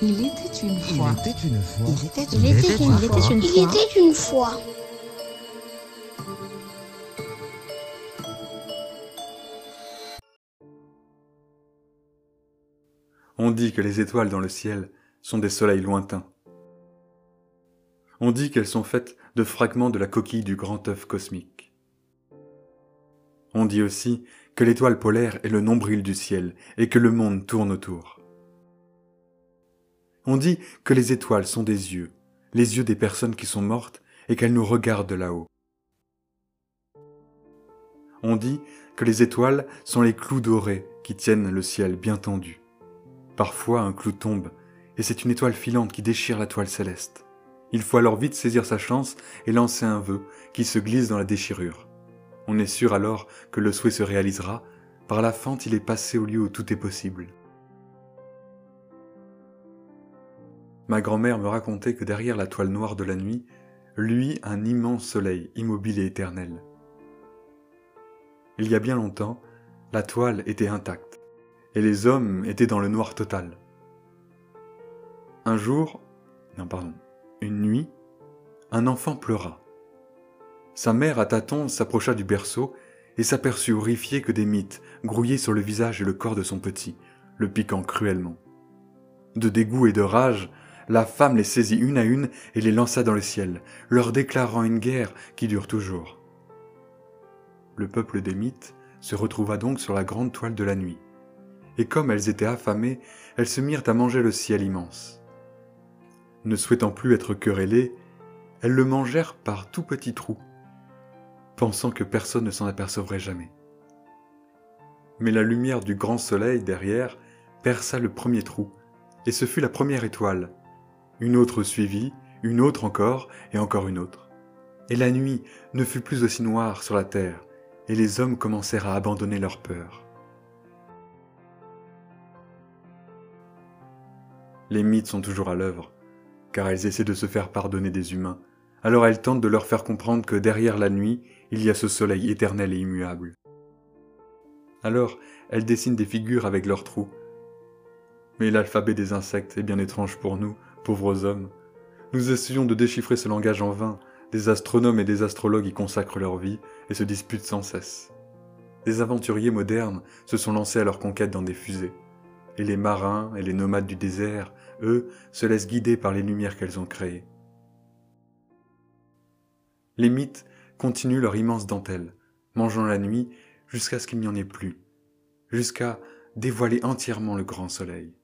Il était une fois. Il était une fois. Il était fois. Il une fois. On dit que les étoiles dans le ciel sont des soleils lointains. On dit qu'elles sont faites de fragments de la coquille du grand œuf cosmique. On dit aussi que l'étoile polaire est le nombril du ciel et que le monde tourne autour. On dit que les étoiles sont des yeux, les yeux des personnes qui sont mortes et qu'elles nous regardent de là-haut. On dit que les étoiles sont les clous dorés qui tiennent le ciel bien tendu. Parfois un clou tombe, et c'est une étoile filante qui déchire la toile céleste. Il faut alors vite saisir sa chance et lancer un vœu qui se glisse dans la déchirure. On est sûr alors que le souhait se réalisera, par la fente il est passé au lieu où tout est possible. Ma grand-mère me racontait que derrière la toile noire de la nuit, luit un immense soleil immobile et éternel. Il y a bien longtemps, la toile était intacte, et les hommes étaient dans le noir total. Un jour, non pardon, une nuit, un enfant pleura. Sa mère à tâtons s'approcha du berceau et s'aperçut horrifiée que des mythes grouillaient sur le visage et le corps de son petit, le piquant cruellement. De dégoût et de rage, la femme les saisit une à une et les lança dans le ciel, leur déclarant une guerre qui dure toujours. Le peuple des mythes se retrouva donc sur la grande toile de la nuit, et comme elles étaient affamées, elles se mirent à manger le ciel immense. Ne souhaitant plus être querellées, elles le mangèrent par tout petits trous, pensant que personne ne s'en apercevrait jamais. Mais la lumière du grand soleil derrière perça le premier trou, et ce fut la première étoile. Une autre suivit, une autre encore, et encore une autre. Et la nuit ne fut plus aussi noire sur la terre, et les hommes commencèrent à abandonner leur peur. Les mythes sont toujours à l'œuvre, car elles essaient de se faire pardonner des humains, alors elles tentent de leur faire comprendre que derrière la nuit, il y a ce soleil éternel et immuable. Alors, elles dessinent des figures avec leurs trous. Mais l'alphabet des insectes est bien étrange pour nous, pauvres hommes. Nous essayons de déchiffrer ce langage en vain, des astronomes et des astrologues y consacrent leur vie et se disputent sans cesse. Des aventuriers modernes se sont lancés à leur conquête dans des fusées, et les marins et les nomades du désert, eux, se laissent guider par les lumières qu'elles ont créées. Les mythes continuent leur immense dentelle, mangeant la nuit jusqu'à ce qu'il n'y en ait plus, jusqu'à dévoiler entièrement le grand soleil.